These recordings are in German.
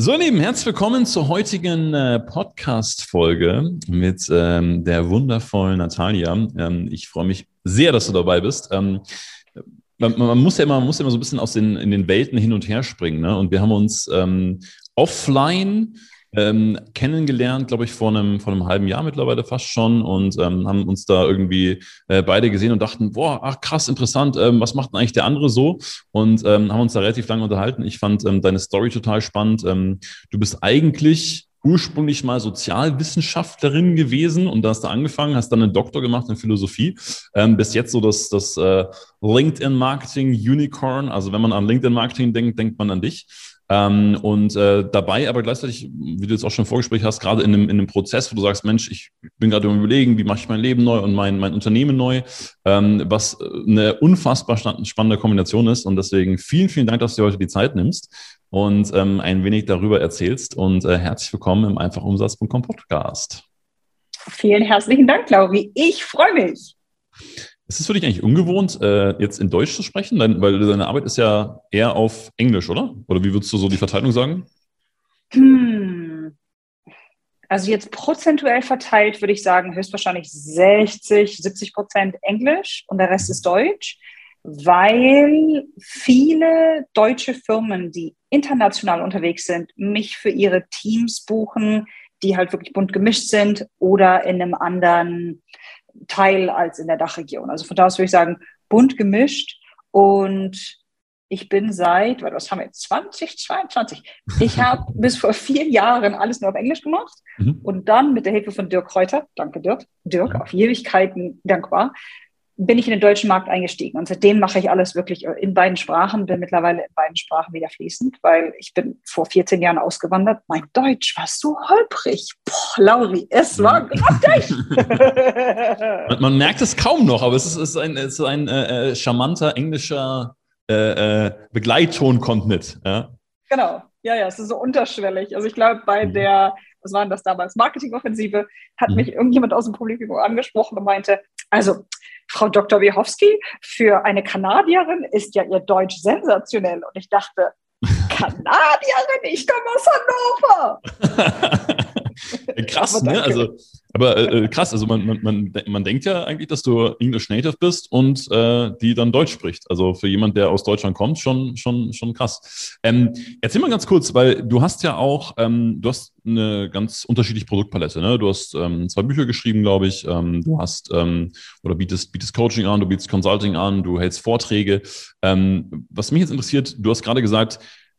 So, ihr Lieben, herzlich willkommen zur heutigen äh, Podcast-Folge mit ähm, der wundervollen Natalia. Ähm, ich freue mich sehr, dass du dabei bist. Ähm, man, man, muss ja immer, man muss ja immer so ein bisschen aus den, in den Welten hin und her springen. Ne? Und wir haben uns ähm, offline ähm, kennengelernt, glaube ich, vor einem, vor einem halben Jahr mittlerweile fast schon und ähm, haben uns da irgendwie äh, beide gesehen und dachten, boah, ach krass, interessant, ähm, was macht denn eigentlich der andere so? Und ähm, haben uns da relativ lange unterhalten. Ich fand ähm, deine Story total spannend. Ähm, du bist eigentlich ursprünglich mal Sozialwissenschaftlerin gewesen und da hast du angefangen, hast dann einen Doktor gemacht in Philosophie. Ähm, bis jetzt so das, das äh, LinkedIn-Marketing-Unicorn. Also wenn man an LinkedIn-Marketing denkt, denkt man an dich. Ähm, und äh, dabei aber gleichzeitig, wie du jetzt auch schon im Vorgespräch hast, gerade in einem, in einem Prozess, wo du sagst, Mensch, ich bin gerade Überlegen, wie mache ich mein Leben neu und mein, mein Unternehmen neu, ähm, was eine unfassbar spannende Kombination ist. Und deswegen vielen, vielen Dank, dass du dir heute die Zeit nimmst und ähm, ein wenig darüber erzählst. Und äh, herzlich willkommen im Einfachumsatz.com Podcast. Vielen herzlichen Dank, Lauri. Ich freue mich. Ist es für dich eigentlich ungewohnt, äh, jetzt in Deutsch zu sprechen? Weil deine Arbeit ist ja eher auf Englisch, oder? Oder wie würdest du so die Verteilung sagen? Hm. Also jetzt prozentuell verteilt würde ich sagen, höchstwahrscheinlich 60, 70 Prozent Englisch und der Rest ist Deutsch, weil viele deutsche Firmen, die international unterwegs sind, mich für ihre Teams buchen, die halt wirklich bunt gemischt sind oder in einem anderen Teil als in der Dachregion. Also von da aus würde ich sagen, bunt gemischt und ich bin seit, was haben wir jetzt, 2022. Ich habe bis vor vier Jahren alles nur auf Englisch gemacht mhm. und dann mit der Hilfe von Dirk Reuter, danke Dirk, Dirk, auf Ewigkeiten dankbar, bin ich in den deutschen Markt eingestiegen. Und seitdem mache ich alles wirklich in beiden Sprachen, bin mittlerweile in beiden Sprachen wieder fließend, weil ich bin vor 14 Jahren ausgewandert. Mein Deutsch war so holprig. Boah, Lauri, es war grottig. man, man, merkt es kaum noch, aber es ist, es ist ein, es ist ein äh, äh charmanter englischer äh, äh, Begleitton kommt mit. Ja? Genau, ja, ja, es ist so unterschwellig. Also ich glaube, bei mhm. der, was war denn das damals, Marketingoffensive, hat mhm. mich irgendjemand aus dem Publikum angesprochen und meinte, also Frau Dr. Wiechowski, für eine Kanadierin ist ja ihr Deutsch sensationell. Und ich dachte, Kanadierin, ich komme aus Hannover. krass, ne? Also, aber äh, äh, krass, also man, man, man, man denkt ja eigentlich, dass du English Native bist und äh, die dann Deutsch spricht. Also für jemand, der aus Deutschland kommt, schon, schon, schon krass. Ähm, erzähl mal ganz kurz, weil du hast ja auch, ähm, du hast eine ganz unterschiedliche Produktpalette. Ne? Du hast ähm, zwei Bücher geschrieben, glaube ich. Ähm, du hast ähm, oder bietest, bietest Coaching an, du bietest Consulting an, du hältst Vorträge. Ähm, was mich jetzt interessiert, du hast gerade gesagt,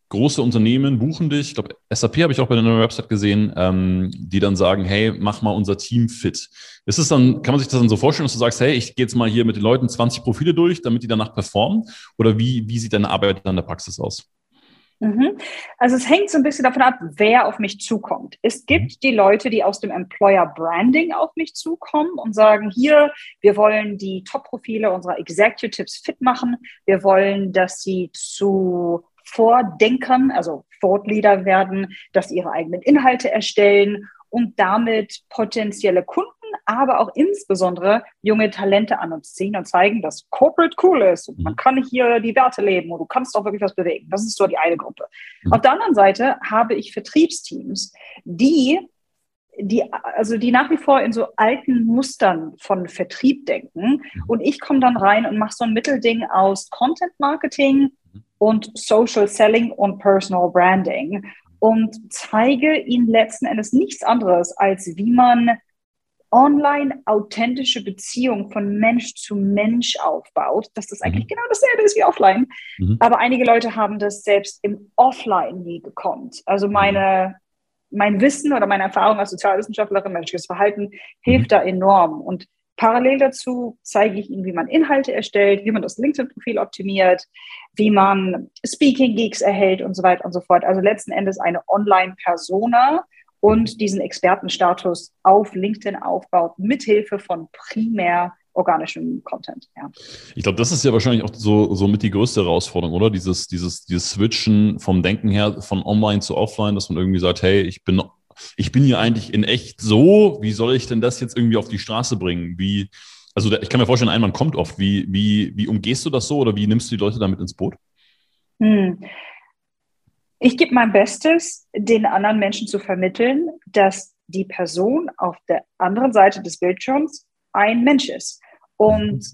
große Unternehmen buchen dich, ich glaube, SAP habe ich auch bei deiner Website gesehen, ähm, die dann sagen, hey, mach mal unser Team fit. Ist es dann, kann man sich das dann so vorstellen, dass du sagst, hey, ich gehe jetzt mal hier mit den Leuten 20 Profile durch, damit die danach performen? Oder wie, wie sieht deine Arbeit dann in der Praxis aus? Mhm. Also es hängt so ein bisschen davon ab, wer auf mich zukommt. Es gibt mhm. die Leute, die aus dem Employer Branding auf mich zukommen und sagen, hier, wir wollen die Top-Profile unserer Executives fit machen. Wir wollen, dass sie zu Vordenkern, also Thought Leader werden, dass sie ihre eigenen Inhalte erstellen und damit potenzielle Kunden, aber auch insbesondere junge Talente an uns ziehen und zeigen, dass Corporate cool ist. Und man mhm. kann hier die Werte leben und du kannst auch wirklich was bewegen. Das ist so die eine Gruppe. Mhm. Auf der anderen Seite habe ich Vertriebsteams, die die, also die nach wie vor in so alten Mustern von Vertrieb denken. Mhm. Und ich komme dann rein und mache so ein Mittelding aus Content Marketing, und Social Selling und Personal Branding und zeige ihnen letzten Endes nichts anderes, als wie man online authentische Beziehungen von Mensch zu Mensch aufbaut, dass das eigentlich mhm. genau dasselbe ist wie offline. Mhm. Aber einige Leute haben das selbst im Offline nie gekonnt. Also mhm. meine, mein Wissen oder meine Erfahrung als Sozialwissenschaftlerin, menschliches Verhalten hilft mhm. da enorm. Und Parallel dazu zeige ich Ihnen, wie man Inhalte erstellt, wie man das LinkedIn-Profil optimiert, wie man Speaking-Gigs erhält und so weiter und so fort. Also letzten Endes eine Online-Persona und diesen Expertenstatus auf LinkedIn aufbaut, mithilfe von primär organischem Content. Ja. Ich glaube, das ist ja wahrscheinlich auch so, so mit die größte Herausforderung, oder? Dieses, dieses, dieses Switchen vom Denken her von online zu offline, dass man irgendwie sagt, hey, ich bin ich bin hier eigentlich in echt so, wie soll ich denn das jetzt irgendwie auf die Straße bringen? Wie, also ich kann mir vorstellen, ein Mann kommt oft. Wie, wie, wie umgehst du das so oder wie nimmst du die Leute damit ins Boot? Hm. Ich gebe mein Bestes, den anderen Menschen zu vermitteln, dass die Person auf der anderen Seite des Bildschirms ein Mensch ist. Und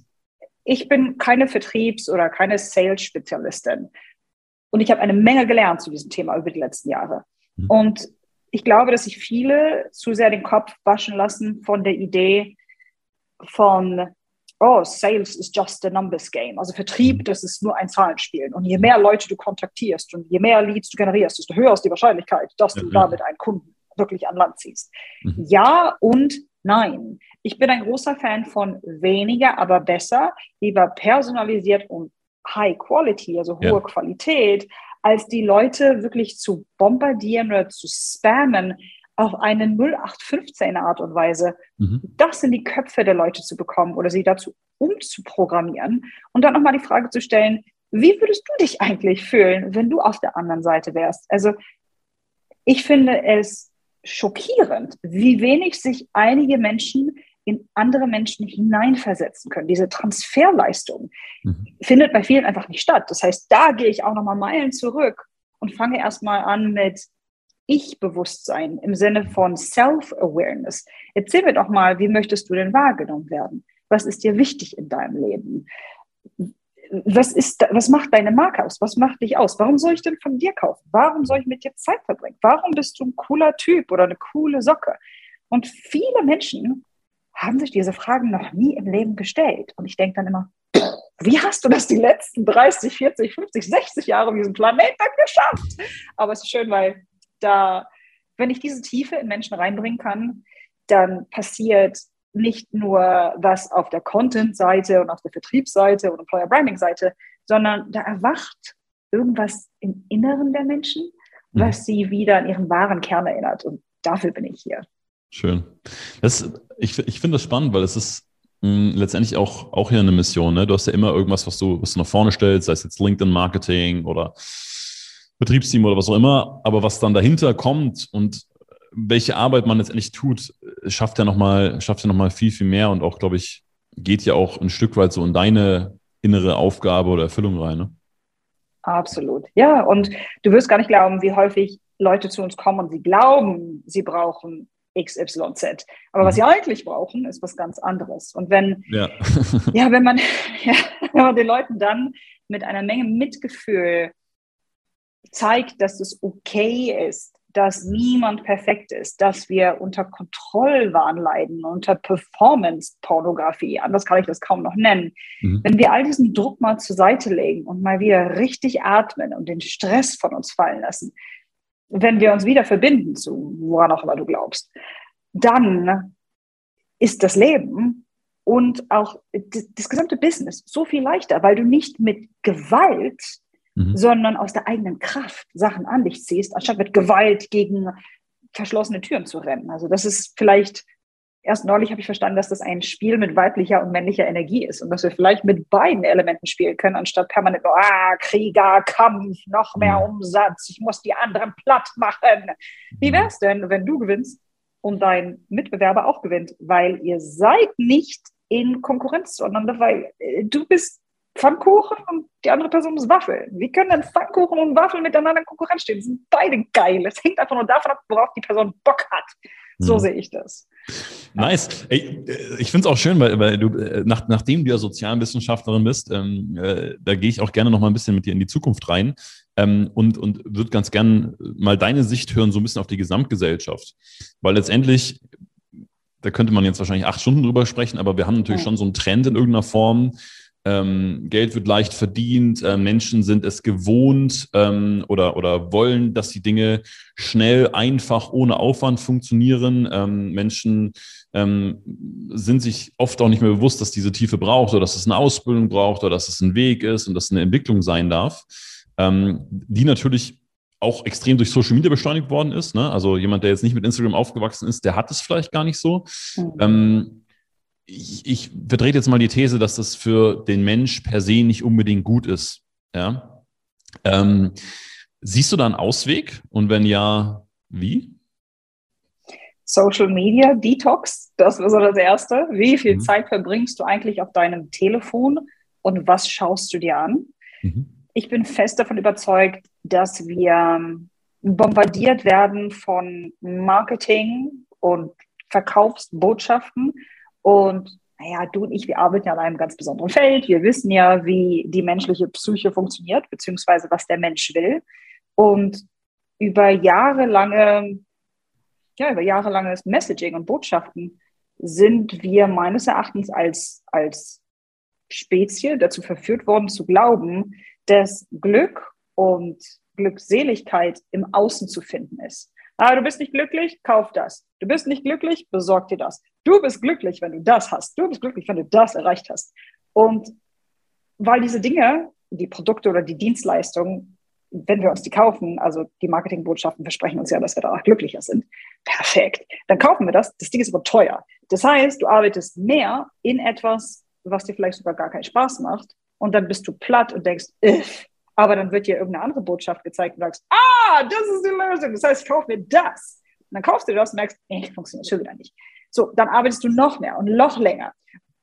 ich bin keine Vertriebs- oder keine Sales-Spezialistin. Und ich habe eine Menge gelernt zu diesem Thema über die letzten Jahre. Mhm. Und ich glaube, dass sich viele zu sehr den Kopf waschen lassen von der Idee von, oh, Sales is just a numbers game. Also Vertrieb, das ist nur ein Zahlenspiel. Und je mehr Leute du kontaktierst und je mehr Leads du generierst, desto höher ist die Wahrscheinlichkeit, dass du damit einen Kunden wirklich an Land ziehst. Mhm. Ja und nein. Ich bin ein großer Fan von weniger, aber besser, lieber personalisiert und High Quality, also hohe ja. Qualität, als die Leute wirklich zu bombardieren oder zu spammen auf eine 0815 Art und Weise, mhm. das in die Köpfe der Leute zu bekommen oder sie dazu umzuprogrammieren und dann nochmal die Frage zu stellen, wie würdest du dich eigentlich fühlen, wenn du auf der anderen Seite wärst? Also ich finde es schockierend, wie wenig sich einige Menschen in andere Menschen hineinversetzen können. Diese Transferleistung mhm. findet bei vielen einfach nicht statt. Das heißt, da gehe ich auch nochmal Meilen zurück und fange erstmal an mit Ich-Bewusstsein im Sinne von Self-Awareness. Erzähl mir doch mal, wie möchtest du denn wahrgenommen werden? Was ist dir wichtig in deinem Leben? Was, ist, was macht deine Marke aus? Was macht dich aus? Warum soll ich denn von dir kaufen? Warum soll ich mit dir Zeit verbringen? Warum bist du ein cooler Typ oder eine coole Socke? Und viele Menschen haben sich diese Fragen noch nie im Leben gestellt. Und ich denke dann immer, wie hast du das die letzten 30, 40, 50, 60 Jahre auf diesem Planeten geschafft? Aber es ist schön, weil da, wenn ich diese Tiefe in Menschen reinbringen kann, dann passiert nicht nur was auf der Content-Seite und auf der Vertriebsseite und Employer Branding-Seite, sondern da erwacht irgendwas im Inneren der Menschen, was mhm. sie wieder an ihren wahren Kern erinnert. Und dafür bin ich hier. Schön. Das, ich ich finde das spannend, weil es ist mh, hm, letztendlich auch, auch hier eine Mission. Ne? Du hast ja immer irgendwas, was du, was du nach vorne stellst, sei es jetzt LinkedIn-Marketing oder Betriebsteam oder was auch immer, aber was dann dahinter kommt und welche Arbeit man letztendlich tut, schafft ja nochmal, ja nochmal viel, viel mehr und auch, glaube ich, geht ja auch ein Stück weit so in deine innere Aufgabe oder Erfüllung rein. Ne? Absolut. Ja, und du wirst gar nicht glauben, wie häufig Leute zu uns kommen und sie glauben, sie brauchen XYZ. Aber was sie mhm. eigentlich brauchen, ist was ganz anderes. Und wenn, ja, ja wenn man, ja, wenn man den Leuten dann mit einer Menge Mitgefühl zeigt, dass es okay ist, dass niemand perfekt ist, dass wir unter Kontrollwahn leiden, unter Performance-Pornografie, anders kann ich das kaum noch nennen. Mhm. Wenn wir all diesen Druck mal zur Seite legen und mal wieder richtig atmen und den Stress von uns fallen lassen, wenn wir uns wieder verbinden zu woran auch immer du glaubst, dann ist das Leben und auch das, das gesamte Business so viel leichter, weil du nicht mit Gewalt, mhm. sondern aus der eigenen Kraft Sachen an dich ziehst, anstatt mit Gewalt gegen verschlossene Türen zu rennen. Also das ist vielleicht erst neulich habe ich verstanden, dass das ein Spiel mit weiblicher und männlicher Energie ist und dass wir vielleicht mit beiden Elementen spielen können, anstatt permanent, ah, Krieger, Kampf, noch mehr. Umsatz, ich muss die anderen platt machen. Wie wäre es denn, wenn du gewinnst und dein Mitbewerber auch gewinnt, weil ihr seid nicht in Konkurrenz zueinander, weil äh, du bist Pfannkuchen und die andere Person ist Waffel. Wie können denn Pfannkuchen und Waffel miteinander in Konkurrenz stehen? Das sind beide geil. Es hängt einfach nur davon ab, worauf die Person Bock hat. So mhm. sehe ich das. Nice. Äh, ich finde es auch schön, weil, weil du, äh, nach, nachdem du ja Sozialwissenschaftlerin bist, ähm, äh, da gehe ich auch gerne noch mal ein bisschen mit dir in die Zukunft rein ähm, und, und würde ganz gern mal deine Sicht hören, so ein bisschen auf die Gesamtgesellschaft. Weil letztendlich, da könnte man jetzt wahrscheinlich acht Stunden drüber sprechen, aber wir haben natürlich ja. schon so einen Trend in irgendeiner Form, ähm, Geld wird leicht verdient, äh, Menschen sind es gewohnt ähm, oder, oder wollen, dass die Dinge schnell, einfach, ohne Aufwand funktionieren. Ähm, Menschen ähm, sind sich oft auch nicht mehr bewusst, dass diese Tiefe braucht oder dass es eine Ausbildung braucht oder dass es ein Weg ist und dass es eine Entwicklung sein darf, ähm, die natürlich auch extrem durch Social Media beschleunigt worden ist. Ne? Also jemand, der jetzt nicht mit Instagram aufgewachsen ist, der hat es vielleicht gar nicht so. Mhm. Ähm, ich, ich vertrete jetzt mal die These, dass das für den Mensch per se nicht unbedingt gut ist. Ja? Ähm, siehst du da einen Ausweg? Und wenn ja, wie? Social Media Detox, das ist so das Erste. Wie viel mhm. Zeit verbringst du eigentlich auf deinem Telefon und was schaust du dir an? Mhm. ich bin fest davon überzeugt, dass wir bombardiert werden von Marketing und Verkaufsbotschaften. Und naja, du und ich, wir arbeiten ja an einem ganz besonderen Feld. Wir wissen ja, wie die menschliche Psyche funktioniert, beziehungsweise was der Mensch will. Und über jahrelange, ja, über jahrelanges Messaging und Botschaften sind wir meines Erachtens als, als Spezie dazu verführt worden zu glauben, dass Glück und Glückseligkeit im Außen zu finden ist. Ah, du bist nicht glücklich, kauf das. Du bist nicht glücklich, besorg dir das. Du bist glücklich, wenn du das hast. Du bist glücklich, wenn du das erreicht hast. Und weil diese Dinge, die Produkte oder die Dienstleistungen, wenn wir uns die kaufen, also die Marketingbotschaften versprechen uns ja, dass wir danach glücklicher sind. Perfekt. Dann kaufen wir das. Das Ding ist aber teuer. Das heißt, du arbeitest mehr in etwas, was dir vielleicht sogar gar keinen Spaß macht. Und dann bist du platt und denkst, Iff, aber dann wird dir irgendeine andere Botschaft gezeigt und du sagst, ah, das ist die Lösung. Das heißt, ich kaufe mir das. Und dann kaufst du das und merkst, ey, funktioniert schon wieder nicht. So, dann arbeitest du noch mehr und noch länger.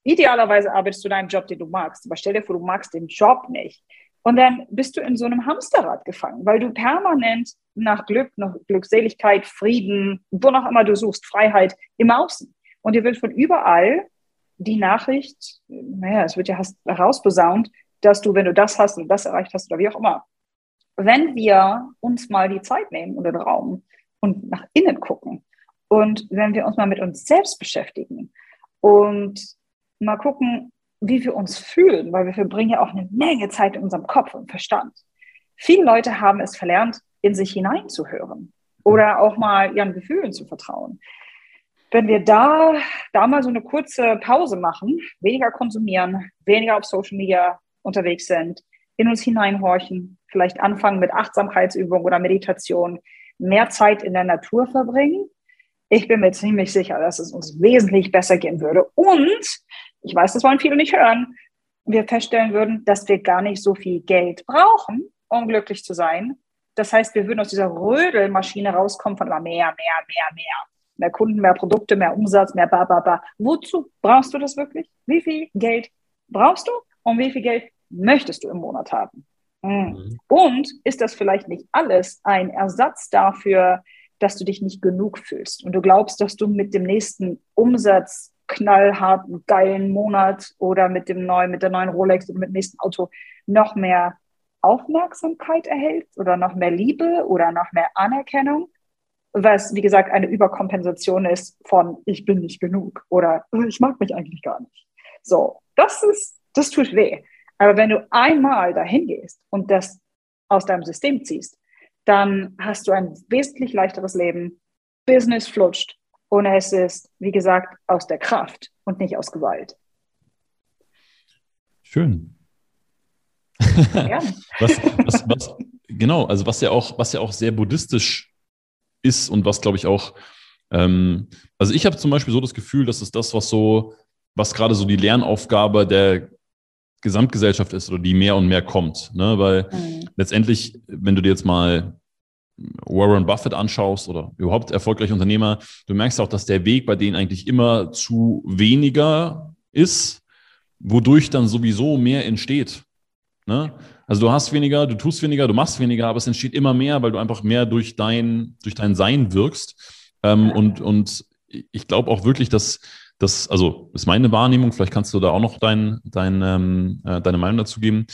Idealerweise arbeitest du deinen Job, den du magst. Aber stell dir vor, du magst den Job nicht. Und dann bist du in so einem Hamsterrad gefangen, weil du permanent nach Glück, nach Glückseligkeit, Frieden, wo noch immer du suchst, Freiheit im Außen. Und dir wird von überall die Nachricht, naja, es wird ja herausbesaunt, dass du, wenn du das hast und das erreicht hast oder wie auch immer, wenn wir uns mal die Zeit nehmen oder den Raum und nach innen gucken und wenn wir uns mal mit uns selbst beschäftigen und mal gucken, wie wir uns fühlen, weil wir verbringen ja auch eine Menge Zeit in unserem Kopf und Verstand. Viele Leute haben es verlernt, in sich hineinzuhören oder auch mal ihren Gefühlen zu vertrauen. Wenn wir da, da mal so eine kurze Pause machen, weniger konsumieren, weniger auf Social Media unterwegs sind, in uns hineinhorchen, vielleicht anfangen mit Achtsamkeitsübung oder Meditation, mehr Zeit in der Natur verbringen. Ich bin mir ziemlich sicher, dass es uns wesentlich besser gehen würde. Und ich weiß, das wollen viele nicht hören. Wir feststellen würden, dass wir gar nicht so viel Geld brauchen, um glücklich zu sein. Das heißt, wir würden aus dieser Rödelmaschine rauskommen von immer mehr, mehr, mehr, mehr. Mehr Kunden, mehr Produkte, mehr Umsatz, mehr ba, ba, ba. Wozu brauchst du das wirklich? Wie viel Geld brauchst du? und wie viel Geld möchtest du im Monat haben? Mhm. Und ist das vielleicht nicht alles ein Ersatz dafür, dass du dich nicht genug fühlst und du glaubst, dass du mit dem nächsten Umsatz knallharten, geilen Monat oder mit dem neuen, mit der neuen Rolex oder mit dem nächsten Auto noch mehr Aufmerksamkeit erhältst oder noch mehr Liebe oder noch mehr Anerkennung, was, wie gesagt, eine Überkompensation ist von ich bin nicht genug oder ich mag mich eigentlich gar nicht. So, das ist das tut weh. Aber wenn du einmal dahin gehst und das aus deinem System ziehst, dann hast du ein wesentlich leichteres Leben. Business flutscht und es ist, wie gesagt, aus der Kraft und nicht aus Gewalt. Schön. Ja. was, was, was, genau, also was ja auch, was ja auch sehr buddhistisch ist und was, glaube ich, auch, ähm, also ich habe zum Beispiel so das Gefühl, dass es das, was so, was gerade so die Lernaufgabe der Gesamtgesellschaft ist oder die mehr und mehr kommt. Ne? Weil mhm. letztendlich, wenn du dir jetzt mal Warren Buffett anschaust oder überhaupt erfolgreiche Unternehmer, du merkst auch, dass der Weg bei denen eigentlich immer zu weniger ist, wodurch dann sowieso mehr entsteht. Ne? Also du hast weniger, du tust weniger, du machst weniger, aber es entsteht immer mehr, weil du einfach mehr durch dein, durch dein Sein wirkst. Ähm, und, und ich glaube auch wirklich, dass das, also ist meine Wahrnehmung, vielleicht kannst du da auch noch dein, dein, ähm, äh, deine Meinung dazu geben,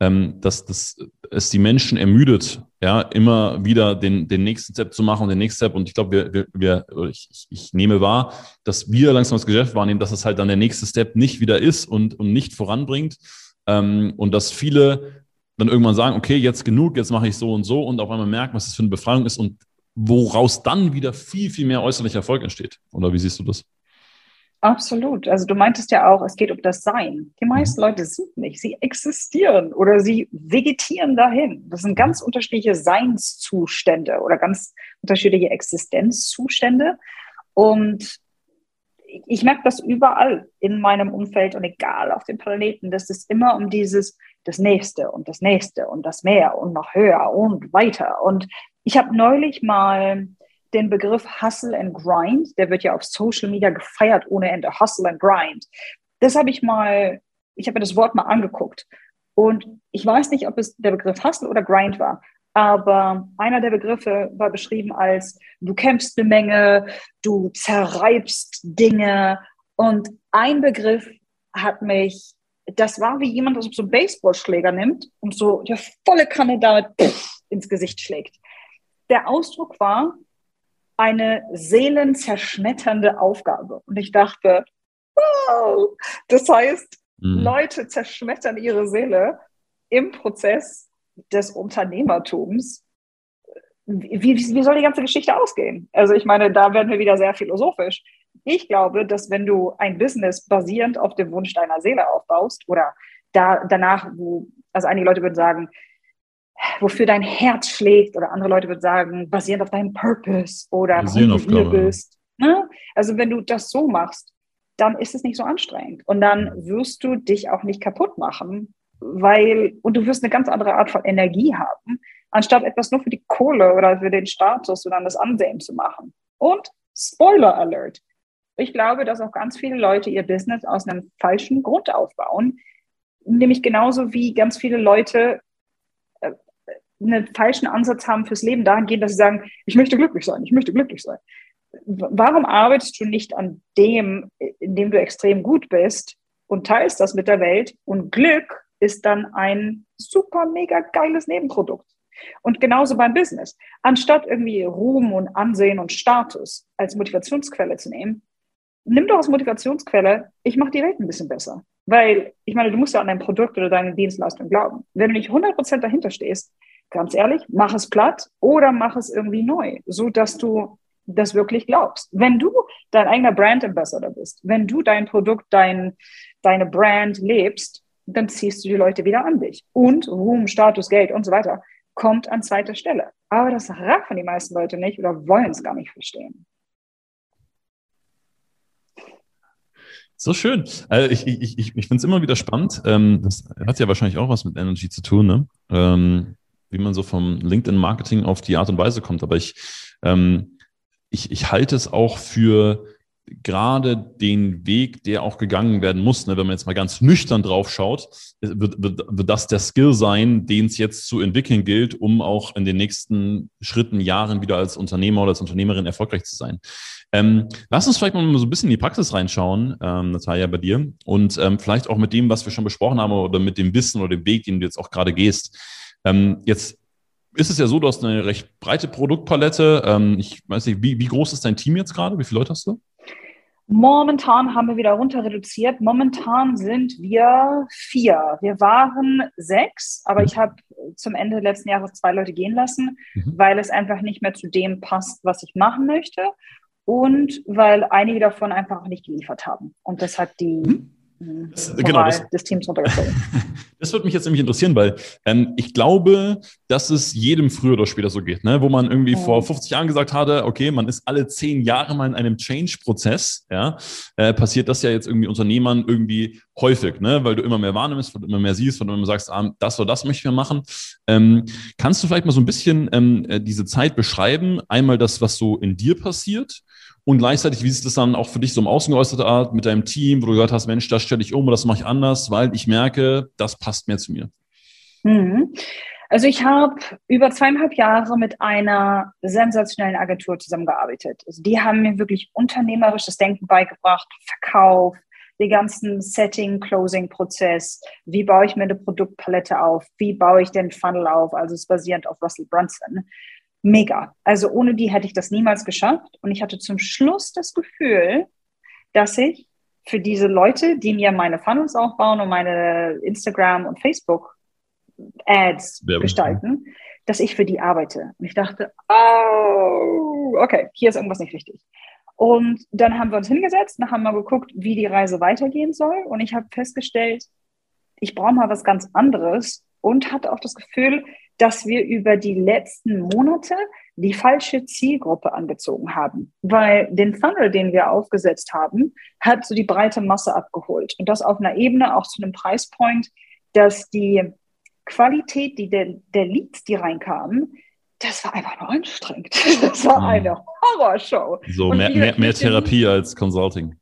ähm, dass, dass es die Menschen ermüdet, ja, immer wieder den, den nächsten Step zu machen und den nächsten Step. Und ich glaube, wir, wir, wir ich, ich nehme wahr, dass wir langsam das Geschäft wahrnehmen, dass es halt dann der nächste Step nicht wieder ist und, und nicht voranbringt. Ähm, und dass viele dann irgendwann sagen, okay, jetzt genug, jetzt mache ich so und so und auf einmal merken, was das für eine Befreiung ist und woraus dann wieder viel, viel mehr äußerlicher Erfolg entsteht. Oder wie siehst du das? Absolut. Also du meintest ja auch, es geht um das Sein. Die meisten mhm. Leute sind nicht, sie existieren oder sie vegetieren dahin. Das sind ganz unterschiedliche Seinszustände oder ganz unterschiedliche Existenzzustände. Und ich merke das überall in meinem Umfeld und egal auf dem Planeten, dass es immer um dieses, das Nächste und das Nächste und das Mehr und noch höher und weiter. Und ich habe neulich mal den Begriff Hustle and Grind. Der wird ja auf Social Media gefeiert ohne Ende. Hustle and Grind. Das habe ich mal, ich habe mir das Wort mal angeguckt. Und ich weiß nicht, ob es der Begriff Hustle oder Grind war, aber einer der Begriffe war beschrieben als, du kämpfst eine Menge, du zerreibst Dinge. Und ein Begriff hat mich, das war wie jemand, der so einen Baseballschläger nimmt und so der volle Kanne damit ins Gesicht schlägt. Der Ausdruck war eine seelenzerschmetternde Aufgabe. Und ich dachte, wow, das heißt, mhm. Leute zerschmettern ihre Seele im Prozess des Unternehmertums. Wie, wie, wie soll die ganze Geschichte ausgehen? Also ich meine, da werden wir wieder sehr philosophisch. Ich glaube, dass wenn du ein Business basierend auf dem Wunsch deiner Seele aufbaust oder da, danach, wo, also einige Leute würden sagen, wofür dein Herz schlägt oder andere Leute würden sagen, basierend auf deinem Purpose oder wo du hier bist. Ne? Also wenn du das so machst, dann ist es nicht so anstrengend und dann wirst du dich auch nicht kaputt machen, weil, und du wirst eine ganz andere Art von Energie haben, anstatt etwas nur für die Kohle oder für den Status oder das Ansehen zu machen. Und Spoiler Alert. Ich glaube, dass auch ganz viele Leute ihr Business aus einem falschen Grund aufbauen, nämlich genauso wie ganz viele Leute einen falschen Ansatz haben fürs Leben dahingehend, dass sie sagen, ich möchte glücklich sein, ich möchte glücklich sein. Warum arbeitest du nicht an dem, in dem du extrem gut bist und teilst das mit der Welt? Und Glück ist dann ein super, mega geiles Nebenprodukt. Und genauso beim Business. Anstatt irgendwie Ruhm und Ansehen und Status als Motivationsquelle zu nehmen, nimm doch als Motivationsquelle, ich mache die Welt ein bisschen besser. Weil, ich meine, du musst ja an dein Produkt oder deine Dienstleistung glauben. Wenn du nicht 100% dahinter stehst, ganz ehrlich, mach es platt oder mach es irgendwie neu, so dass du das wirklich glaubst. Wenn du dein eigener Brand Ambassador bist, wenn du dein Produkt, dein, deine Brand lebst, dann ziehst du die Leute wieder an dich. Und Ruhm, Status, Geld und so weiter kommt an zweiter Stelle. Aber das raffen die meisten Leute nicht oder wollen es gar nicht verstehen. So schön. Also ich ich, ich, ich finde es immer wieder spannend. Ähm, das hat ja wahrscheinlich auch was mit Energy zu tun, ne? Wie man so vom LinkedIn-Marketing auf die Art und Weise kommt. Aber ich, ähm, ich, ich halte es auch für gerade den Weg, der auch gegangen werden muss, ne, wenn man jetzt mal ganz nüchtern drauf schaut, wird, wird, wird das der Skill sein, den es jetzt zu entwickeln gilt, um auch in den nächsten Schritten, Jahren wieder als Unternehmer oder als Unternehmerin erfolgreich zu sein. Ähm, lass uns vielleicht mal so ein bisschen in die Praxis reinschauen, ähm, Natalia, bei dir und ähm, vielleicht auch mit dem, was wir schon besprochen haben oder mit dem Wissen oder dem Weg, den du jetzt auch gerade gehst. Ähm, jetzt ist es ja so, du hast eine recht breite Produktpalette. Ähm, ich weiß nicht, wie, wie groß ist dein Team jetzt gerade? Wie viele Leute hast du? Momentan haben wir wieder runter reduziert. Momentan sind wir vier. Wir waren sechs, aber mhm. ich habe zum Ende letzten Jahres zwei Leute gehen lassen, mhm. weil es einfach nicht mehr zu dem passt, was ich machen möchte und weil einige davon einfach nicht geliefert haben. Und das hat die mhm. Das, genau, das, des Teams runtergezogen. das würde mich jetzt nämlich interessieren, weil ähm, ich glaube, dass es jedem früher oder später so geht, ne? wo man irgendwie ja. vor 50 Jahren gesagt hatte, okay, man ist alle zehn Jahre mal in einem Change-Prozess, ja, äh, passiert das ja jetzt irgendwie Unternehmern irgendwie häufig, ne? weil du immer mehr wahrnimmst, weil du immer mehr siehst, weil du immer sagst, ah, das oder das möchte ich machen. Ähm, kannst du vielleicht mal so ein bisschen ähm, äh, diese Zeit beschreiben? Einmal das, was so in dir passiert und gleichzeitig, wie ist das dann auch für dich so im Außen geäußerte Art mit deinem Team, wo du gehört hast, Mensch, das stelle ich um oder das mache ich anders, weil ich merke, das passt mehr zu mir? Mhm. Also ich habe über zweieinhalb Jahre mit einer sensationellen Agentur zusammengearbeitet. Also die haben mir wirklich unternehmerisches Denken beigebracht, Verkauf, den ganzen Setting, Closing-Prozess, wie baue ich mir eine Produktpalette auf, wie baue ich den Funnel auf, also es ist basierend auf Russell Brunson mega. Also ohne die hätte ich das niemals geschafft. Und ich hatte zum Schluss das Gefühl, dass ich für diese Leute, die mir meine Funnels aufbauen und meine Instagram und Facebook Ads Werbung. gestalten, dass ich für die arbeite. Und ich dachte, oh, okay, hier ist irgendwas nicht richtig. Und dann haben wir uns hingesetzt, dann haben wir geguckt, wie die Reise weitergehen soll. Und ich habe festgestellt, ich brauche mal was ganz anderes und hatte auch das Gefühl, dass wir über die letzten Monate die falsche Zielgruppe angezogen haben, weil den Funnel, den wir aufgesetzt haben, hat so die breite Masse abgeholt und das auf einer Ebene auch zu einem Preispoint, dass die Qualität, die der, der Leads, die reinkamen, das war einfach nur anstrengend. Das war eine Horrorshow. So mehr, mehr, mehr Therapie als Consulting.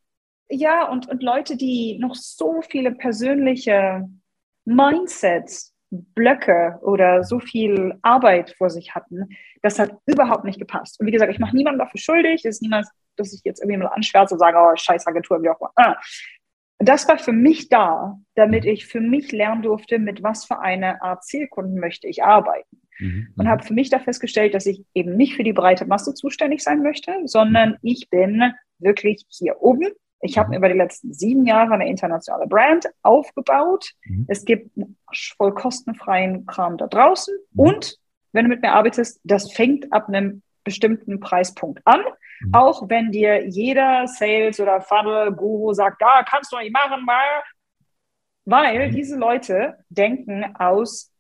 Ja, und, und Leute, die noch so viele persönliche Mindsets, Blöcke oder so viel Arbeit vor sich hatten, das hat überhaupt nicht gepasst. Und wie gesagt, ich mache niemandem dafür schuldig. Es ist niemals, dass ich jetzt irgendwie nur anschwärze und sage, oh, scheiß Agentur, wie auch immer. Ah. Das war für mich da, damit ich für mich lernen durfte, mit was für eine Art Zielkunden möchte ich arbeiten. Mhm. Und habe für mich da festgestellt, dass ich eben nicht für die breite Masse zuständig sein möchte, sondern ich bin wirklich hier oben. Ich habe mhm. über die letzten sieben Jahre eine internationale Brand aufgebaut. Mhm. Es gibt voll kostenfreien Kram da draußen. Mhm. Und wenn du mit mir arbeitest, das fängt ab einem bestimmten Preispunkt an. Mhm. Auch wenn dir jeder Sales- oder Funnel-Guru sagt, da ah, kannst du nicht machen, mal. Weil mhm. diese Leute denken aus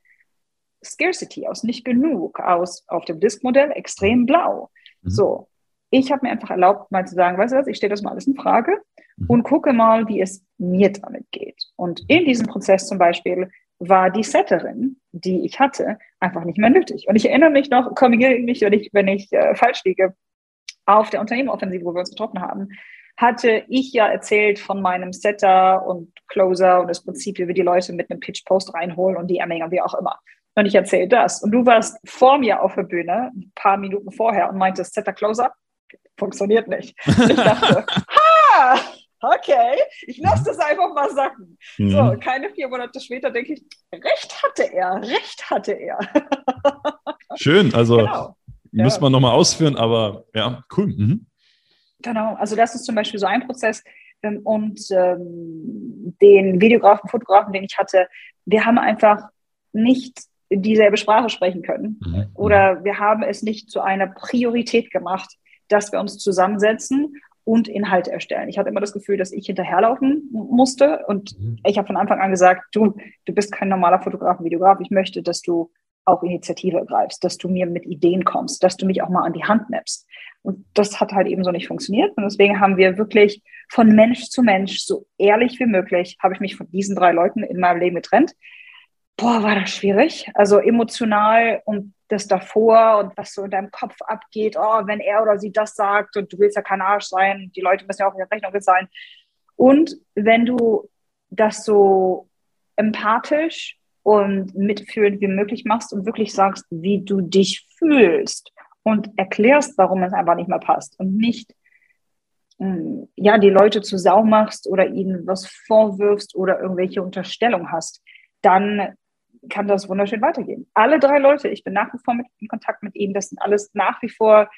Scarcity, aus nicht genug, aus auf dem Disk-Modell extrem blau. Mhm. So, ich habe mir einfach erlaubt, mal zu sagen, weißt du was, ich stelle das mal alles in Frage und gucke mal, wie es mir damit geht. Und in diesem Prozess zum Beispiel war die Setterin, die ich hatte, einfach nicht mehr nötig. Und ich erinnere mich noch, korrigiere mich, wenn ich, wenn ich äh, falsch liege, auf der Unternehmeroffensive, wo wir uns getroffen haben, hatte ich ja erzählt von meinem Setter und Closer und das Prinzip, wie wir die Leute mit einem Pitch-Post reinholen und die Ermängen, wie auch immer. Und ich erzähle das. Und du warst vor mir auf der Bühne, ein paar Minuten vorher, und meintest, Setter Closer funktioniert nicht. Ich dachte, ha, okay, ich lasse das einfach mal sacken. Mhm. So, keine vier Monate später denke ich, recht hatte er, recht hatte er. Schön, also genau. muss man nochmal ausführen, aber ja, cool. Mhm. Genau, also das ist zum Beispiel so ein Prozess. Ähm, und ähm, den Videografen, Fotografen, den ich hatte, wir haben einfach nicht dieselbe Sprache sprechen können. Mhm. Oder wir haben es nicht zu einer Priorität gemacht, dass wir uns zusammensetzen und Inhalte erstellen. Ich hatte immer das Gefühl, dass ich hinterherlaufen musste und mhm. ich habe von Anfang an gesagt, du, du bist kein normaler Fotograf und Videograf. Ich möchte, dass du auch Initiative ergreifst, dass du mir mit Ideen kommst, dass du mich auch mal an die Hand nimmst. Und das hat halt eben so nicht funktioniert. Und deswegen haben wir wirklich von Mensch zu Mensch, so ehrlich wie möglich, habe ich mich von diesen drei Leuten in meinem Leben getrennt. Boah, war das schwierig. Also emotional und das davor und was so in deinem Kopf abgeht, oh, wenn er oder sie das sagt und du willst ja kein Arsch sein, die Leute müssen ja auch in der Rechnung sein. Und wenn du das so empathisch und mitfühlend wie möglich machst und wirklich sagst, wie du dich fühlst und erklärst, warum es einfach nicht mehr passt und nicht hm, ja, die Leute zu Sau machst oder ihnen was vorwirfst oder irgendwelche Unterstellungen hast, dann kann das wunderschön weitergehen. Alle drei Leute, ich bin nach wie vor mit, in Kontakt mit ihnen, das sind alles nach wie vor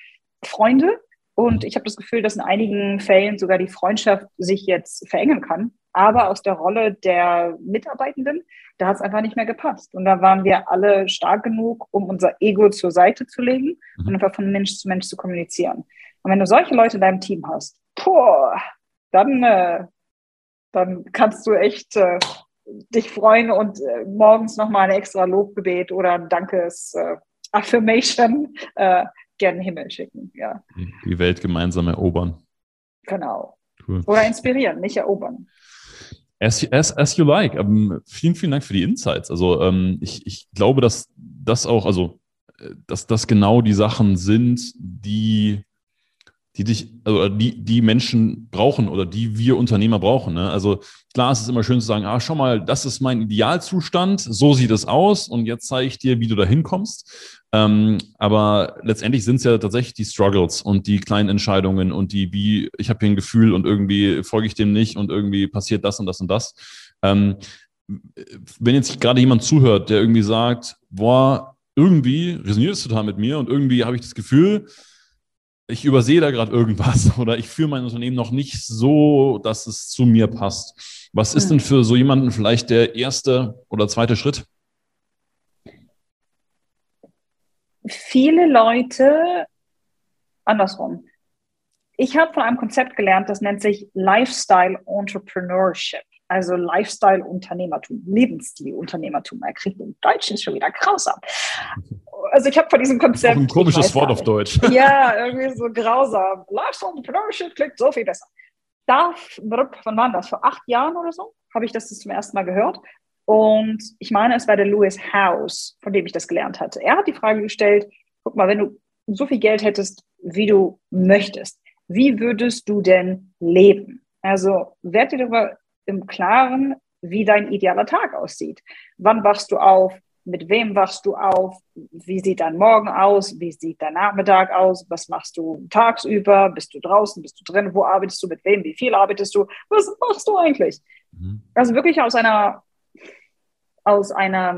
Freunde. Und ich habe das Gefühl, dass in einigen Fällen sogar die Freundschaft sich jetzt verengen kann. Aber aus der Rolle der Mitarbeitenden, da hat es einfach nicht mehr gepasst. Und da waren wir alle stark genug, um unser Ego zur Seite zu legen und mhm. einfach von Mensch zu Mensch zu kommunizieren. Und wenn du solche Leute in deinem Team hast, boah, dann, äh, dann kannst du echt äh, dich freuen und äh, morgens nochmal ein extra Lobgebet oder ein Dankes äh, Affirmation äh, gerne Himmel schicken. Ja. Die Welt gemeinsam erobern. Genau. Cool. Oder inspirieren, nicht erobern. As, as, as you like. Um, ähm, vielen, vielen Dank für die Insights. Also ähm, ich, ich glaube, dass das auch, also äh, dass das genau die Sachen sind, die die dich, also die, die Menschen brauchen oder die wir Unternehmer brauchen. Ne? Also klar ist es immer schön zu sagen, ah, schau mal, das ist mein Idealzustand, so sieht es aus und jetzt zeige ich dir, wie du da hinkommst. Ähm, aber letztendlich sind es ja tatsächlich die Struggles und die kleinen Entscheidungen und die, wie, ich habe hier ein Gefühl und irgendwie folge ich dem nicht und irgendwie passiert das und das und das. Ähm, wenn jetzt gerade jemand zuhört, der irgendwie sagt, boah, irgendwie resoniert es total mit mir und irgendwie habe ich das Gefühl, ich übersehe da gerade irgendwas oder ich führe mein Unternehmen noch nicht so, dass es zu mir passt. Was ist denn hm. für so jemanden vielleicht der erste oder zweite Schritt? Viele Leute andersrum. Ich habe von einem Konzept gelernt, das nennt sich Lifestyle Entrepreneurship also Lifestyle-Unternehmertum, Lebensstil-Unternehmertum. Er kriegt im Deutschen schon wieder grausam. Also ich habe von diesem Konzept... ein komisches Wort auf Deutsch. Ja, irgendwie so grausam. Lifestyle-Entrepreneurship klingt so viel besser. Da, wann war das? Vor acht Jahren oder so habe ich das zum ersten Mal gehört. Und ich meine, es war der Lewis House, von dem ich das gelernt hatte. Er hat die Frage gestellt, guck mal, wenn du so viel Geld hättest, wie du möchtest, wie würdest du denn leben? Also werd dir darüber im Klaren, wie dein idealer Tag aussieht. Wann wachst du auf? Mit wem wachst du auf? Wie sieht dein Morgen aus? Wie sieht dein Nachmittag aus? Was machst du tagsüber? Bist du draußen? Bist du drin? Wo arbeitest du? Mit wem? Wie viel arbeitest du? Was machst du eigentlich? Mhm. Also wirklich aus einer, aus einer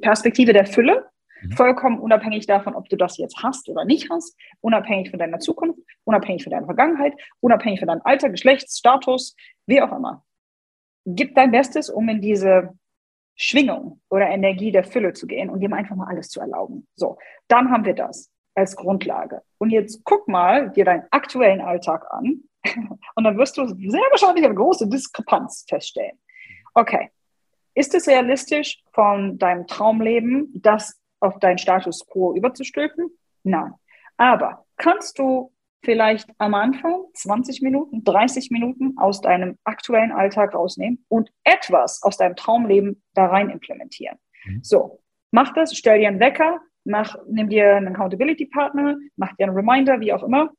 Perspektive der Fülle, mhm. vollkommen unabhängig davon, ob du das jetzt hast oder nicht hast, unabhängig von deiner Zukunft, unabhängig von deiner Vergangenheit, unabhängig von deinem Alter, Geschlechtsstatus, wie auch immer. Gib dein Bestes, um in diese Schwingung oder Energie der Fülle zu gehen und dem einfach mal alles zu erlauben. So, dann haben wir das als Grundlage. Und jetzt guck mal dir deinen aktuellen Alltag an und dann wirst du sehr wahrscheinlich eine große Diskrepanz feststellen. Okay, ist es realistisch von deinem Traumleben, das auf deinen Status quo überzustülpen? Nein. Aber kannst du vielleicht am Anfang 20 Minuten, 30 Minuten aus deinem aktuellen Alltag rausnehmen und etwas aus deinem Traumleben da rein implementieren. Mhm. So, mach das, stell dir einen Wecker, mach, nimm dir einen Accountability Partner, mach dir einen Reminder, wie auch immer.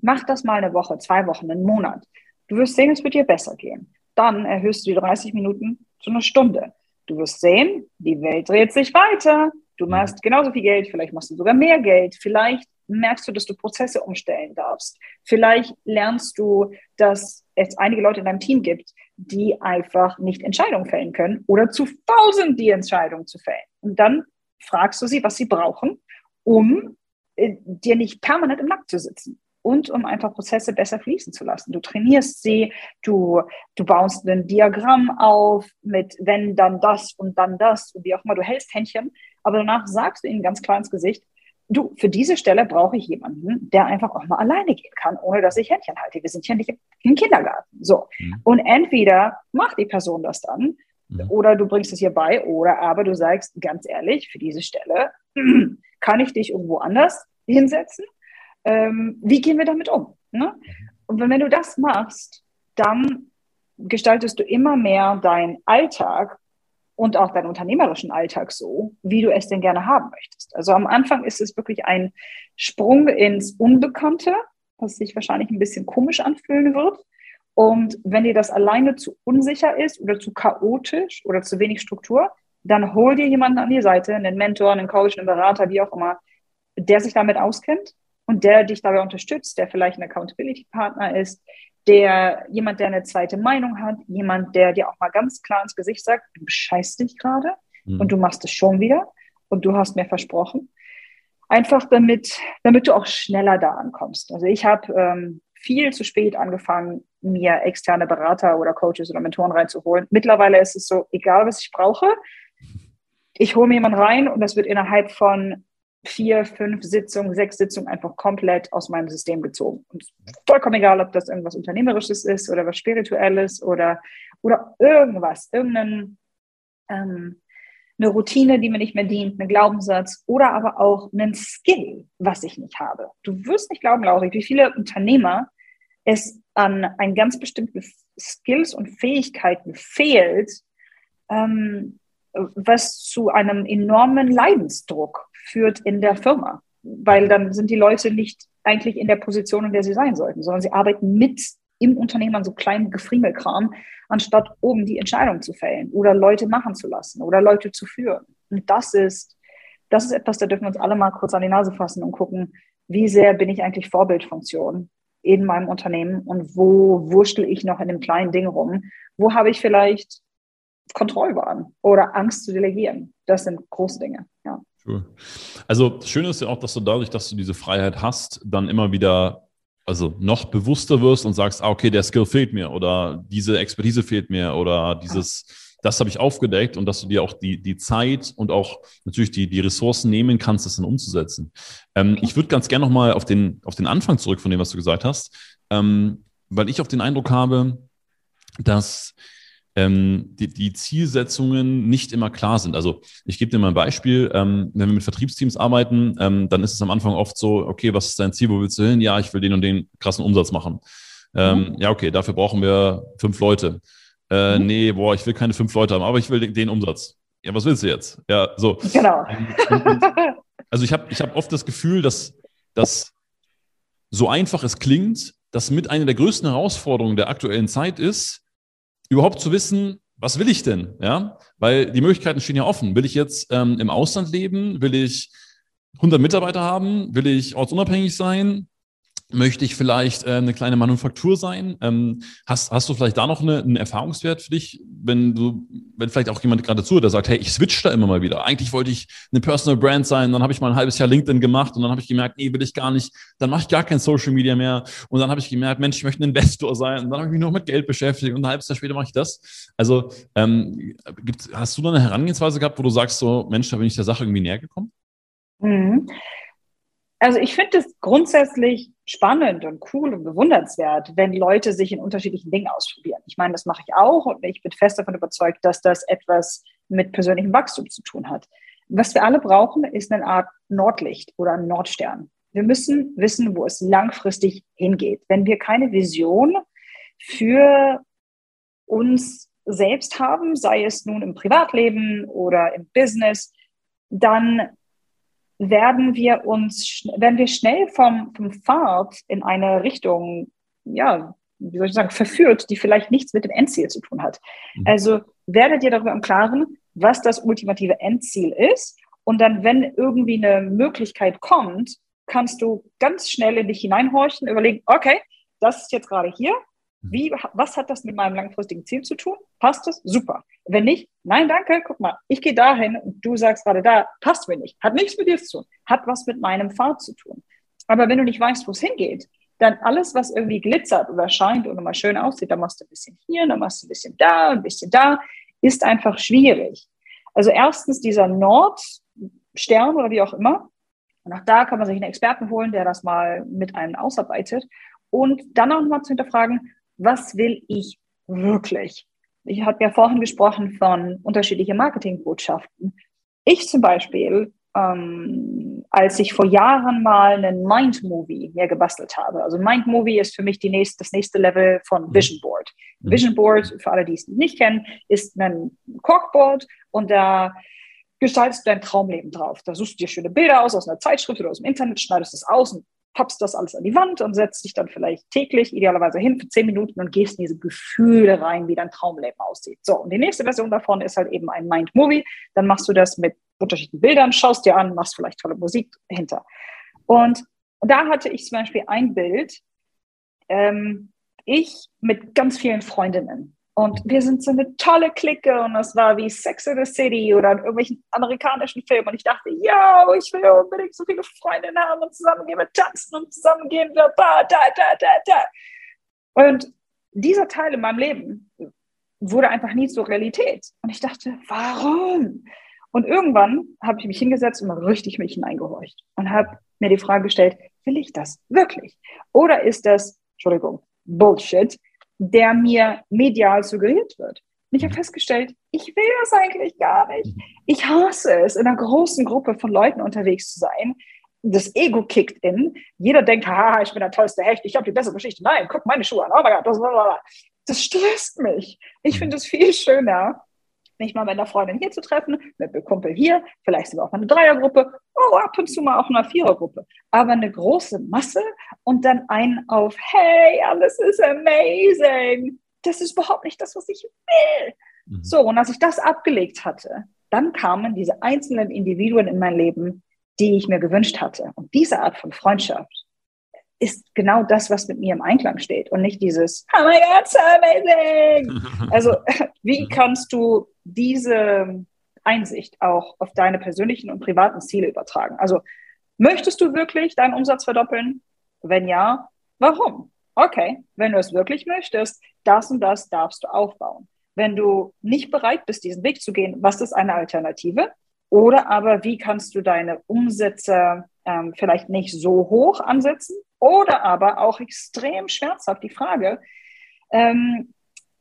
Mach das mal eine Woche, zwei Wochen, einen Monat. Du wirst sehen, es wird dir besser gehen. Dann erhöhst du die 30 Minuten zu einer Stunde. Du wirst sehen, die Welt dreht sich weiter. Du mhm. machst genauso viel Geld, vielleicht machst du sogar mehr Geld, vielleicht merkst du, dass du Prozesse umstellen darfst. Vielleicht lernst du, dass es einige Leute in deinem Team gibt, die einfach nicht Entscheidungen fällen können oder zu faul sind, die Entscheidung zu fällen. Und dann fragst du sie, was sie brauchen, um äh, dir nicht permanent im Nacken zu sitzen und um einfach Prozesse besser fließen zu lassen. Du trainierst sie, du, du baust ein Diagramm auf mit wenn, dann das und dann das und wie auch immer. Du hältst Händchen, aber danach sagst du ihnen ganz klar ins Gesicht, du, für diese Stelle brauche ich jemanden, der einfach auch mal alleine gehen kann, ohne dass ich Händchen halte. Wir sind hier nicht im Kindergarten. So. Mhm. Und entweder macht die Person das dann, mhm. oder du bringst es hier bei, oder aber du sagst, ganz ehrlich, für diese Stelle kann ich dich irgendwo anders hinsetzen. Ähm, wie gehen wir damit um? Ne? Mhm. Und wenn, wenn du das machst, dann gestaltest du immer mehr deinen Alltag und auch deinen unternehmerischen Alltag so, wie du es denn gerne haben möchtest. Also am Anfang ist es wirklich ein Sprung ins Unbekannte, was sich wahrscheinlich ein bisschen komisch anfühlen wird. Und wenn dir das alleine zu unsicher ist oder zu chaotisch oder zu wenig Struktur, dann hol dir jemanden an die Seite, einen Mentor, einen Coach, einen Berater, wie auch immer, der sich damit auskennt und der dich dabei unterstützt, der vielleicht ein Accountability Partner ist, der jemand, der eine zweite Meinung hat, jemand, der dir auch mal ganz klar ins Gesicht sagt, du bescheißt dich gerade mhm. und du machst es schon wieder und du hast mir versprochen. Einfach damit, damit du auch schneller da ankommst. Also ich habe ähm, viel zu spät angefangen, mir externe Berater oder Coaches oder Mentoren reinzuholen. Mittlerweile ist es so, egal was ich brauche, ich hole mir jemanden rein und das wird innerhalb von vier, fünf Sitzungen, sechs Sitzungen einfach komplett aus meinem System gezogen. Und vollkommen egal, ob das irgendwas Unternehmerisches ist oder was Spirituelles oder, oder irgendwas, irgendeine ähm, eine Routine, die mir nicht mehr dient, einen Glaubenssatz oder aber auch einen Skill, was ich nicht habe. Du wirst nicht glauben, Lauri, wie viele Unternehmer es an einen ganz bestimmten Skills und Fähigkeiten fehlt, ähm, was zu einem enormen Leidensdruck führt in der Firma, weil dann sind die Leute nicht eigentlich in der Position, in der sie sein sollten, sondern sie arbeiten mit im Unternehmen an so kleinen Gefriemelkram, anstatt oben die Entscheidung zu fällen oder Leute machen zu lassen oder Leute zu führen. Und das ist, das ist etwas, da dürfen wir uns alle mal kurz an die Nase fassen und gucken, wie sehr bin ich eigentlich Vorbildfunktion in meinem Unternehmen und wo wurschtel ich noch in dem kleinen Ding rum? Wo habe ich vielleicht Kontrollwahn oder Angst zu delegieren? Das sind große Dinge, ja. Cool. Also schön ist ja auch, dass du dadurch, dass du diese Freiheit hast, dann immer wieder also noch bewusster wirst und sagst, ah, okay, der Skill fehlt mir oder diese Expertise fehlt mir oder dieses, das habe ich aufgedeckt und dass du dir auch die, die Zeit und auch natürlich die, die Ressourcen nehmen kannst, das dann umzusetzen. Ähm, ich würde ganz gerne nochmal auf den, auf den Anfang zurück von dem, was du gesagt hast, ähm, weil ich auch den Eindruck habe, dass ähm, die, die, Zielsetzungen nicht immer klar sind. Also ich gebe dir mal ein Beispiel, ähm, wenn wir mit Vertriebsteams arbeiten, ähm, dann ist es am Anfang oft so, okay, was ist dein Ziel, wo willst du hin? Ja, ich will den und den krassen Umsatz machen. Ähm, mhm. Ja, okay, dafür brauchen wir fünf Leute. Äh, mhm. Nee, boah, ich will keine fünf Leute haben, aber ich will den, den Umsatz. Ja, was willst du jetzt? Ja, so. Genau. also ich habe ich hab oft das Gefühl, dass, dass so einfach es klingt, dass mit einer der größten Herausforderungen der aktuellen Zeit ist, überhaupt zu wissen, was will ich denn? Ja, weil die Möglichkeiten stehen ja offen. Will ich jetzt ähm, im Ausland leben? Will ich 100 Mitarbeiter haben? Will ich ortsunabhängig sein? Möchte ich vielleicht äh, eine kleine Manufaktur sein? Ähm, hast, hast du vielleicht da noch eine, einen Erfahrungswert für dich, wenn du, wenn vielleicht auch jemand gerade zuhört, der sagt, hey, ich switch da immer mal wieder. Eigentlich wollte ich eine Personal Brand sein, dann habe ich mal ein halbes Jahr LinkedIn gemacht und dann habe ich gemerkt, nee, will ich gar nicht. Dann mache ich gar kein Social Media mehr und dann habe ich gemerkt, Mensch, ich möchte ein Investor sein und dann habe ich mich noch mit Geld beschäftigt und ein halbes Jahr später mache ich das. Also ähm, gibt, hast du da eine Herangehensweise gehabt, wo du sagst so, Mensch, da bin ich der Sache irgendwie näher gekommen? Mhm. Also ich finde es grundsätzlich spannend und cool und bewundernswert, wenn Leute sich in unterschiedlichen Dingen ausprobieren. Ich meine, das mache ich auch und ich bin fest davon überzeugt, dass das etwas mit persönlichem Wachstum zu tun hat. Was wir alle brauchen, ist eine Art Nordlicht oder ein Nordstern. Wir müssen wissen, wo es langfristig hingeht. Wenn wir keine Vision für uns selbst haben, sei es nun im Privatleben oder im Business, dann werden wir uns, werden wir schnell vom, vom Pfad in eine Richtung, ja, wie soll ich sagen, verführt, die vielleicht nichts mit dem Endziel zu tun hat. Mhm. Also werdet ihr darüber im Klaren, was das ultimative Endziel ist. Und dann, wenn irgendwie eine Möglichkeit kommt, kannst du ganz schnell in dich hineinhorchen, überlegen, okay, das ist jetzt gerade hier, wie, was hat das mit meinem langfristigen Ziel zu tun? Passt es? Super. Wenn nicht, nein, danke, guck mal, ich gehe dahin und du sagst gerade da, passt mir nicht. Hat nichts mit dir zu tun. Hat was mit meinem Pfad zu tun. Aber wenn du nicht weißt, wo es hingeht, dann alles, was irgendwie glitzert oder scheint oder mal schön aussieht, dann machst du ein bisschen hier, dann machst du ein bisschen da, ein bisschen da, ist einfach schwierig. Also erstens dieser Nordstern oder wie auch immer. Und auch da kann man sich einen Experten holen, der das mal mit einem ausarbeitet. Und dann auch mal zu hinterfragen, was will ich wirklich? Ich habe ja vorhin gesprochen von unterschiedlichen Marketingbotschaften. Ich zum Beispiel, ähm, als ich vor Jahren mal einen Mind-Movie mir gebastelt habe. Also Mind-Movie ist für mich die nächste, das nächste Level von mhm. Vision Board. Mhm. Vision Board, für alle, die es nicht kennen, ist ein Corkboard und da gestaltest du dein Traumleben drauf. Da suchst du dir schöne Bilder aus aus einer Zeitschrift oder aus dem Internet, schneidest es aus und pappst das alles an die Wand und setzt dich dann vielleicht täglich, idealerweise hin für zehn Minuten und gehst in diese Gefühle rein, wie dein Traumleben aussieht. So, und die nächste Version davon ist halt eben ein Mind Movie. Dann machst du das mit unterschiedlichen Bildern, schaust dir an, machst vielleicht tolle Musik hinter. Und da hatte ich zum Beispiel ein Bild, ähm, ich mit ganz vielen Freundinnen. Und wir sind so eine tolle Clique und das war wie Sex in the City oder in irgendwelchen amerikanischen Filmen. Und ich dachte, ja, ich will unbedingt so viele Freundinnen haben und zusammen gehen wir tanzen und zusammen gehen wir da, da, da, da, da. Und dieser Teil in meinem Leben wurde einfach nie zur Realität. Und ich dachte, warum? Und irgendwann habe ich mich hingesetzt und mal richtig mich hineingehorcht und habe mir die Frage gestellt, will ich das wirklich? Oder ist das, Entschuldigung, Bullshit, der mir medial suggeriert wird. Und ich habe mhm. festgestellt, ich will das eigentlich gar nicht. Mhm. Ich hasse es, in einer großen Gruppe von Leuten unterwegs zu sein. Das Ego kickt in. Jeder denkt, haha, ich bin der tollste Hecht, ich habe die bessere Geschichte. Nein, guck meine Schuhe an. Oh mein Gott, das, das stresst mich. Ich mhm. finde es viel schöner, mich mal mit einer Freundin hier zu treffen, mit einem Kumpel hier, vielleicht sogar auch mal eine Dreiergruppe, oh, ab und zu mal auch eine Vierergruppe. Aber eine große Masse und dann ein auf, hey, alles ist amazing. Das ist überhaupt nicht das, was ich will. Mhm. So, und als ich das abgelegt hatte, dann kamen diese einzelnen Individuen in mein Leben, die ich mir gewünscht hatte. Und diese Art von Freundschaft ist genau das, was mit mir im Einklang steht und nicht dieses, oh my God, so amazing. Also, wie kannst du diese Einsicht auch auf deine persönlichen und privaten Ziele übertragen? Also, möchtest du wirklich deinen Umsatz verdoppeln? Wenn ja, warum? Okay, wenn du es wirklich möchtest, das und das darfst du aufbauen. Wenn du nicht bereit bist, diesen Weg zu gehen, was ist eine Alternative? Oder aber wie kannst du deine Umsätze ähm, vielleicht nicht so hoch ansetzen, oder aber auch extrem schmerzhaft die Frage, ähm,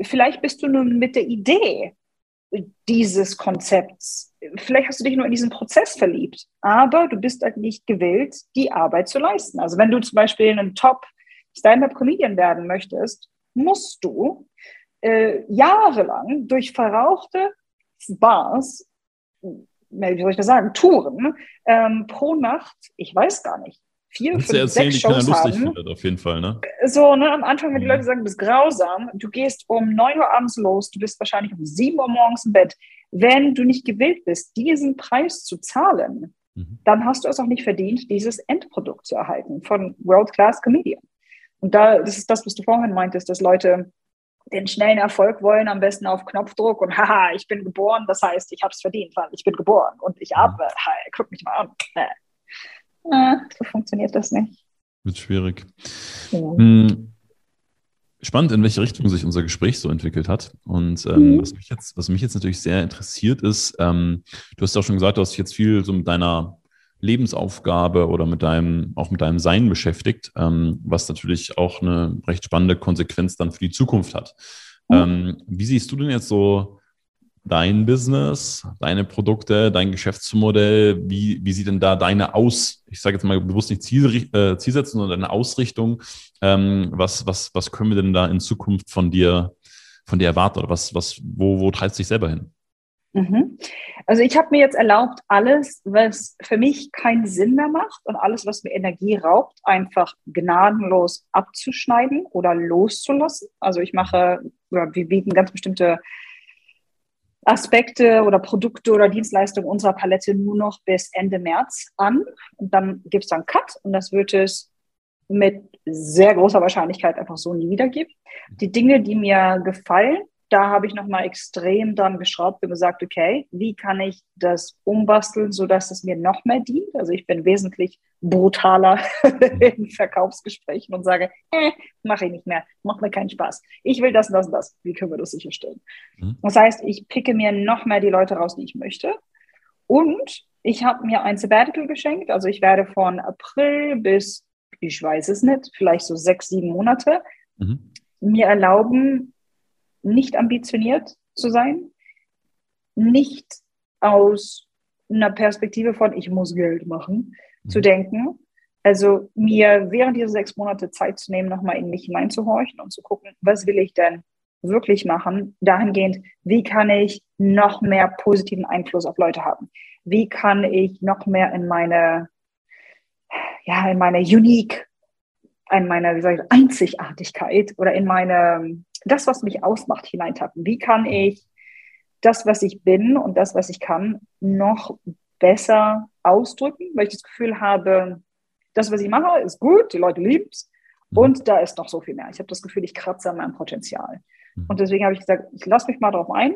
vielleicht bist du nun mit der Idee dieses Konzepts, vielleicht hast du dich nur in diesen Prozess verliebt, aber du bist halt nicht gewillt, die Arbeit zu leisten. Also wenn du zum Beispiel ein Top-Stand-up-Comedian werden möchtest, musst du äh, jahrelang durch verrauchte Bars wie soll ich das sagen, Touren ähm, pro Nacht, ich weiß gar nicht, vier, fünf, erzählen, sechs Shows haben. Findet, auf jeden Fall, ne? So, ne, am Anfang, wenn die mhm. Leute sagen, du bist grausam, du gehst um 9 Uhr abends los, du bist wahrscheinlich um 7 Uhr morgens im Bett. Wenn du nicht gewillt bist, diesen Preis zu zahlen, mhm. dann hast du es auch nicht verdient, dieses Endprodukt zu erhalten von World-Class Comedian. Und da, das ist das, was du vorhin meintest, dass Leute den schnellen Erfolg wollen, am besten auf Knopfdruck und haha, ich bin geboren, das heißt, ich habe es verdient, weil ich bin geboren und ich mhm. arbeite, guck mich mal an. So funktioniert das nicht. Wird schwierig. Ja. Hm. Spannend, in welche Richtung sich unser Gespräch so entwickelt hat. Und ähm, mhm. was, mich jetzt, was mich jetzt natürlich sehr interessiert ist, ähm, du hast ja auch schon gesagt, du hast dich jetzt viel so mit deiner Lebensaufgabe oder mit deinem, auch mit deinem Sein beschäftigt, ähm, was natürlich auch eine recht spannende Konsequenz dann für die Zukunft hat. Mhm. wie siehst du denn jetzt so dein Business, deine Produkte, dein Geschäftsmodell? Wie, wie sieht denn da deine Aus, ich sage jetzt mal bewusst nicht Ziel, äh, Zielsetzung, sondern deine Ausrichtung? Ähm, was, was, was können wir denn da in Zukunft von dir, von dir erwarten? Oder was, was, wo, wo treibst du dich selber hin? Mhm. Also ich habe mir jetzt erlaubt, alles, was für mich keinen Sinn mehr macht und alles, was mir Energie raubt, einfach gnadenlos abzuschneiden oder loszulassen. Also ich mache, wir bieten ganz bestimmte Aspekte oder Produkte oder Dienstleistungen unserer Palette nur noch bis Ende März an. Und dann gibt es dann Cut und das wird es mit sehr großer Wahrscheinlichkeit einfach so nie wieder geben. Die Dinge, die mir gefallen, da habe ich nochmal extrem dran geschraubt und gesagt, okay, wie kann ich das umbasteln, sodass es mir noch mehr dient? Also ich bin wesentlich brutaler in Verkaufsgesprächen und sage, äh, mache ich nicht mehr, macht mir keinen Spaß. Ich will das und das und das. Wie können wir das sicherstellen? Mhm. Das heißt, ich picke mir noch mehr die Leute raus, die ich möchte. Und ich habe mir ein Sabbatical geschenkt. Also ich werde von April bis, ich weiß es nicht, vielleicht so sechs, sieben Monate mhm. mir erlauben, nicht ambitioniert zu sein, nicht aus einer Perspektive von, ich muss Geld machen, mhm. zu denken. Also mir während dieser sechs Monate Zeit zu nehmen, nochmal in mich hineinzuhorchen und zu gucken, was will ich denn wirklich machen, dahingehend, wie kann ich noch mehr positiven Einfluss auf Leute haben? Wie kann ich noch mehr in meine, ja, in meine Unique, in meine, wie sage ich, Einzigartigkeit oder in meine, das, was mich ausmacht, hineintappen? Wie kann ich das, was ich bin und das, was ich kann, noch besser ausdrücken, weil ich das Gefühl habe, das, was ich mache, ist gut, die Leute lieben es mhm. und da ist noch so viel mehr. Ich habe das Gefühl, ich kratze an meinem Potenzial. Mhm. Und deswegen habe ich gesagt, ich lasse mich mal darauf ein,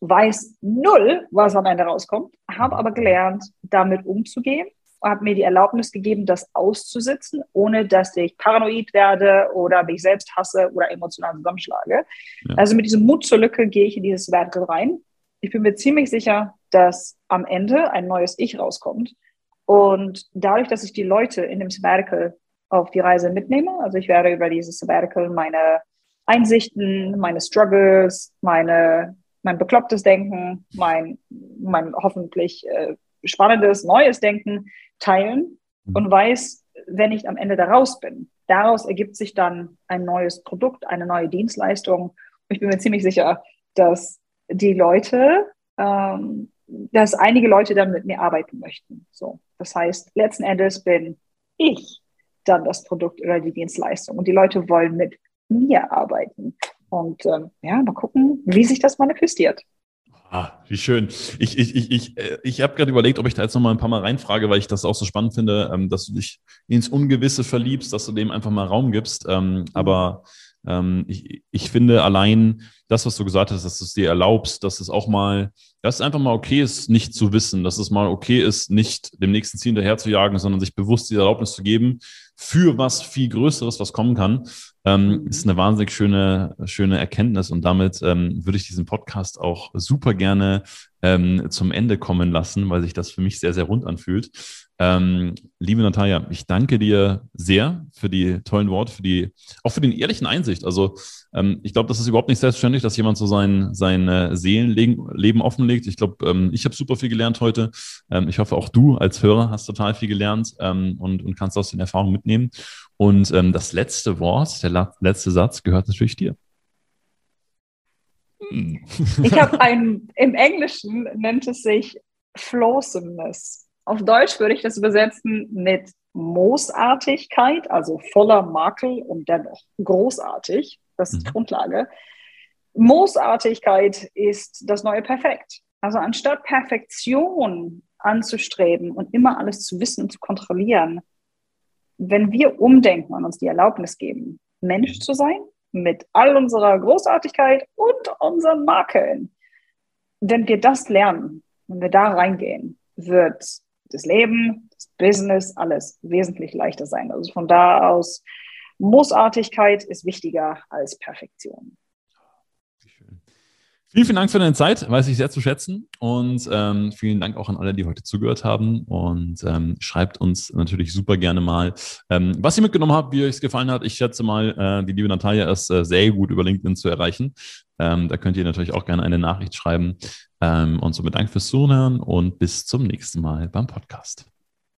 weiß null, was am Ende rauskommt, habe aber gelernt, damit umzugehen habe mir die Erlaubnis gegeben, das auszusitzen, ohne dass ich paranoid werde oder mich selbst hasse oder emotional zusammenschlage. Ja. Also mit diesem Mut zur Lücke gehe ich in dieses Vertical rein. Ich bin mir ziemlich sicher, dass am Ende ein neues Ich rauskommt. Und dadurch, dass ich die Leute in dem Sabbatical auf die Reise mitnehme, also ich werde über dieses Sabbatical meine Einsichten, meine Struggles, meine, mein beklopptes Denken, mein, mein hoffentlich äh, spannendes, neues Denken teilen mhm. und weiß, wenn ich am Ende da raus bin, daraus ergibt sich dann ein neues Produkt, eine neue Dienstleistung. Ich bin mir ziemlich sicher, dass die Leute, ähm, dass einige Leute dann mit mir arbeiten möchten. So, das heißt, letzten Endes bin ich dann das Produkt oder die Dienstleistung und die Leute wollen mit mir arbeiten. Und ähm, ja, mal gucken, wie sich das manifestiert. Ah, wie schön. Ich, ich, ich, ich, äh, ich habe gerade überlegt, ob ich da jetzt noch mal ein paar Mal reinfrage, weil ich das auch so spannend finde, ähm, dass du dich ins Ungewisse verliebst, dass du dem einfach mal Raum gibst. Ähm, mhm. aber ähm, ich, ich finde allein das, was du gesagt hast, dass du es dir erlaubst, dass es auch mal, dass es einfach mal okay ist, nicht zu wissen, dass es mal okay ist, nicht dem nächsten Ziel hinterher zu jagen, sondern sich bewusst die Erlaubnis zu geben, für was viel Größeres, was kommen kann, ähm, ist eine wahnsinnig schöne, schöne Erkenntnis. Und damit ähm, würde ich diesen Podcast auch super gerne ähm, zum Ende kommen lassen, weil sich das für mich sehr, sehr rund anfühlt. Ähm, liebe Natalia, ich danke dir sehr für die tollen Worte, für die, auch für den ehrlichen Einsicht. Also ähm, ich glaube, das ist überhaupt nicht selbstverständlich, dass jemand so sein, sein äh, Seelenleben offenlegt. Ich glaube, ähm, ich habe super viel gelernt heute. Ähm, ich hoffe, auch du als Hörer hast total viel gelernt ähm, und, und kannst aus den Erfahrungen mitnehmen. Und ähm, das letzte Wort, der letzte Satz gehört natürlich dir. Ich habe ein, im Englischen nennt es sich Flawsomeness. Auf Deutsch würde ich das übersetzen mit Moosartigkeit, also voller Makel und dennoch großartig. Das ist die mhm. Grundlage. Moosartigkeit ist das neue Perfekt. Also anstatt Perfektion anzustreben und immer alles zu wissen und zu kontrollieren, wenn wir umdenken und uns die Erlaubnis geben, Mensch zu sein, mit all unserer Großartigkeit und unseren Makeln, wenn wir das lernen, wenn wir da reingehen, wird das Leben, das Business, alles wesentlich leichter sein. Also von da aus, Moosartigkeit ist wichtiger als Perfektion. Vielen, vielen Dank für deine Zeit, weiß ich sehr zu schätzen. Und ähm, vielen Dank auch an alle, die heute zugehört haben. Und ähm, schreibt uns natürlich super gerne mal, ähm, was ihr mitgenommen habt, wie euch es gefallen hat. Ich schätze mal, äh, die liebe Natalia ist äh, sehr gut über LinkedIn zu erreichen. Ähm, da könnt ihr natürlich auch gerne eine Nachricht schreiben. Ähm, und somit Dank fürs Zuhören und bis zum nächsten Mal beim Podcast.